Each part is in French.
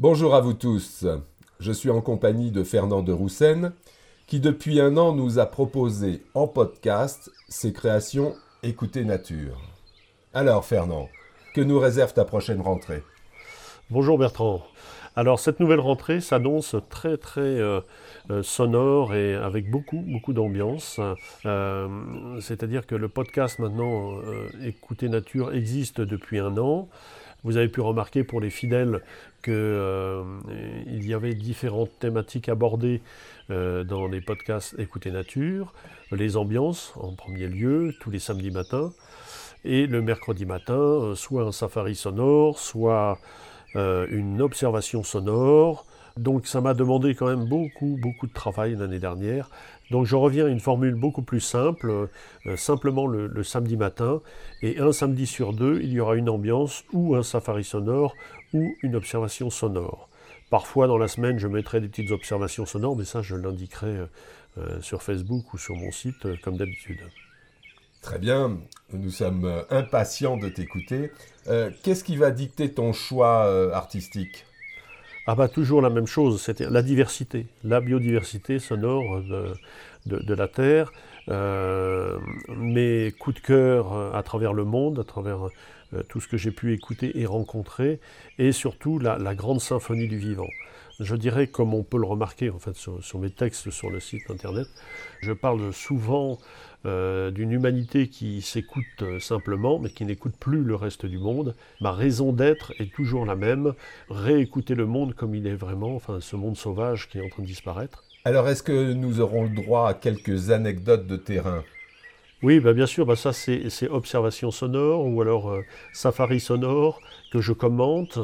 Bonjour à vous tous. Je suis en compagnie de Fernand de Roussen, qui depuis un an nous a proposé en podcast ses créations Écoutez Nature. Alors Fernand, que nous réserve ta prochaine rentrée? Bonjour Bertrand. Alors cette nouvelle rentrée s'annonce très très euh, euh, sonore et avec beaucoup beaucoup d'ambiance. Euh, c'est-à-dire que le podcast maintenant Écoutez Nature existe depuis un an. Vous avez pu remarquer pour les fidèles qu'il euh, y avait différentes thématiques abordées euh, dans les podcasts Écoutez Nature, les ambiances en premier lieu, tous les samedis matins, et le mercredi matin, euh, soit un safari sonore, soit une observation sonore. Donc ça m'a demandé quand même beaucoup, beaucoup de travail l'année dernière. Donc je reviens à une formule beaucoup plus simple, euh, simplement le, samedi matin, et un samedi sur deux, il y aura une ambiance ou un safari sonore ou une observation sonore. Parfois dans la semaine, je mettrai des petites observations sonores, mais ça je l'indiquerai euh, euh, sur Facebook ou sur mon site comme d'habitude. Très bien, nous sommes impatients de t'écouter. Qu'est-ce qui va dicter ton choix artistique? Ah bah toujours la même chose, c'était la diversité, la biodiversité sonore de, la Terre, euh, mes coups de cœur euh, à travers le monde, à travers euh, tout ce que j'ai pu écouter et rencontrer, et surtout la, grande symphonie du vivant. Je dirais, comme on peut le remarquer en fait sur, sur mes textes sur le site internet, je parle souvent euh, d'une humanité qui s'écoute euh, simplement, mais qui n'écoute plus le reste du monde. Ma raison d'être est toujours la même, réécouter le monde comme il est vraiment, enfin ce monde sauvage qui est en train de disparaître. Alors est-ce que nous aurons le droit à quelques anecdotes de terrain? Oui, bah bien sûr, bah ça c'est observation sonore ou alors euh, safari sonore que je commente,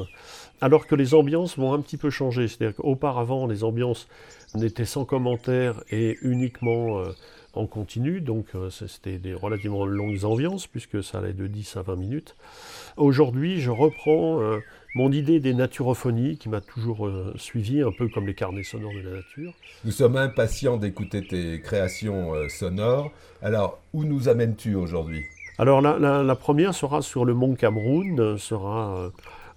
alors que les ambiances vont un petit peu changer. C'est-à-dire qu'auparavant, les ambiances n'étaient sans commentaire et uniquement en continu, donc euh, c'était des relativement longues ambiances, puisque ça allait de 10 à 20 minutes. Aujourd'hui, je reprends euh, mon idée des naturophonies, qui m'a toujours euh, suivi, un peu comme les carnets sonores de la nature. Nous sommes impatients d'écouter tes créations sonores. Alors, où nous amènes-tu aujourd'hui? Alors, la, la, première sera sur le mont Cameroun, sera euh,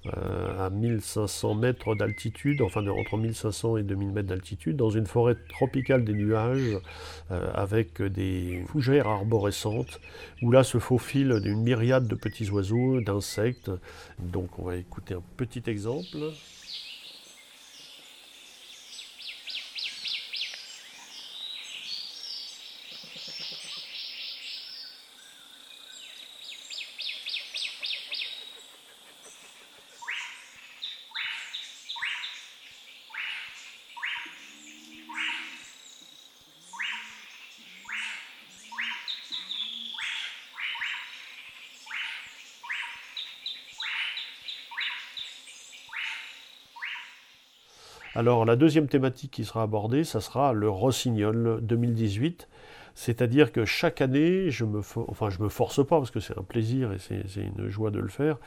à 1500 mètres d'altitude, enfin entre 1500 et 2000 mètres d'altitude, dans une forêt tropicale des nuages, euh, avec des fougères arborescentes, où là se faufilent une myriade de petits oiseaux, d'insectes. Donc on va écouter un petit exemple. Alors la deuxième thématique qui sera abordée, ça sera le Rossignol 2018. C'est-à-dire que chaque année, je me, enfin, je me force pas, parce que c'est un plaisir et c'est une joie de le faire,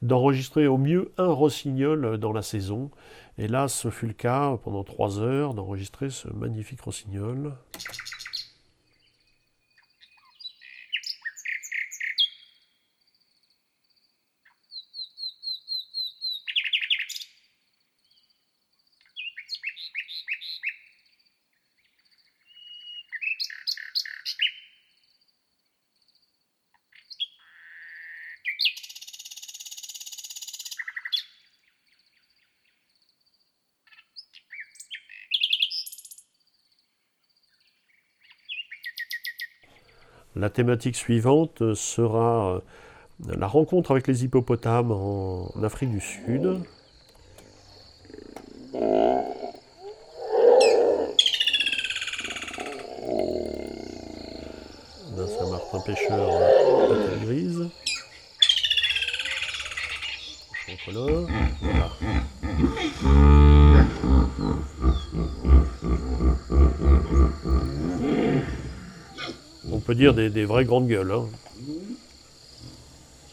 d'enregistrer au mieux un rossignol dans la saison. Et là, ce fut le cas pendant trois heures d'enregistrer ce magnifique rossignol. La thématique suivante sera euh, la rencontre avec les hippopotames en Afrique du Sud. martin pêcheur à tête grise. Voilà. Peut dire des, vraies grandes gueules. Hein.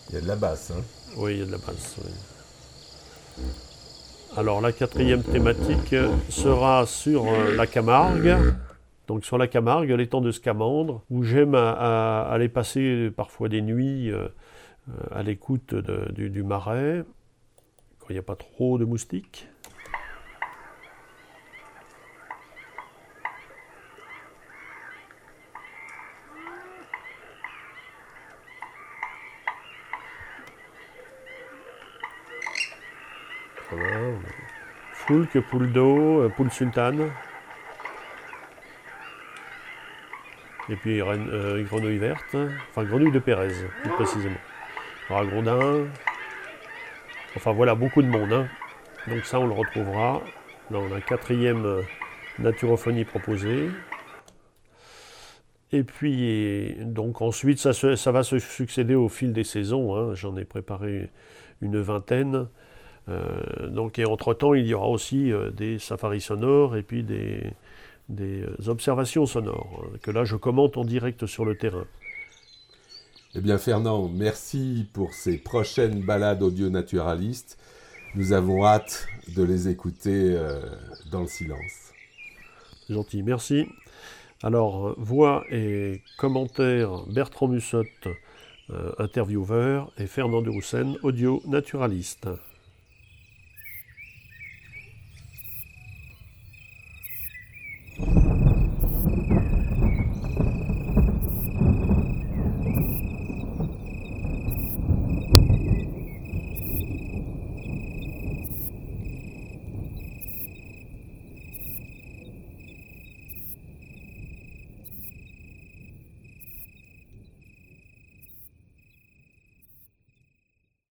Il y a de la basse. Hein. Oui, il y a de la basse. Alors la quatrième thématique sera sur euh, la Camargue. Donc sur la Camargue, l'étang de Scamandre, où j'aime aller passer parfois des nuits euh, à l'écoute du, du, marais, quand il n'y a pas trop de moustiques. Voilà. Foulque, poule d'eau, euh, poule sultane. Et puis euh, grenouille verte, enfin grenouille de Pérez, plus précisément. Ragondin. Enfin voilà, beaucoup de monde. Hein. Donc ça, on le retrouvera dans la quatrième euh, naturophonie proposée. Et puis, donc ensuite, ça, ça, va se succéder au fil des saisons. Hein. J'en ai préparé une vingtaine. Euh, donc, et entre-temps, il y aura aussi euh, des safaris sonores et puis des, des observations sonores, que là, je commente en direct sur le terrain. Eh bien, Fernand, merci pour ces prochaines balades audio naturalistes. Nous avons hâte de les écouter euh, dans le silence. Gentil, merci. Alors, voix et commentaires Bertrand Mussotte, intervieweur, et Fernand de Roussen, audio naturaliste.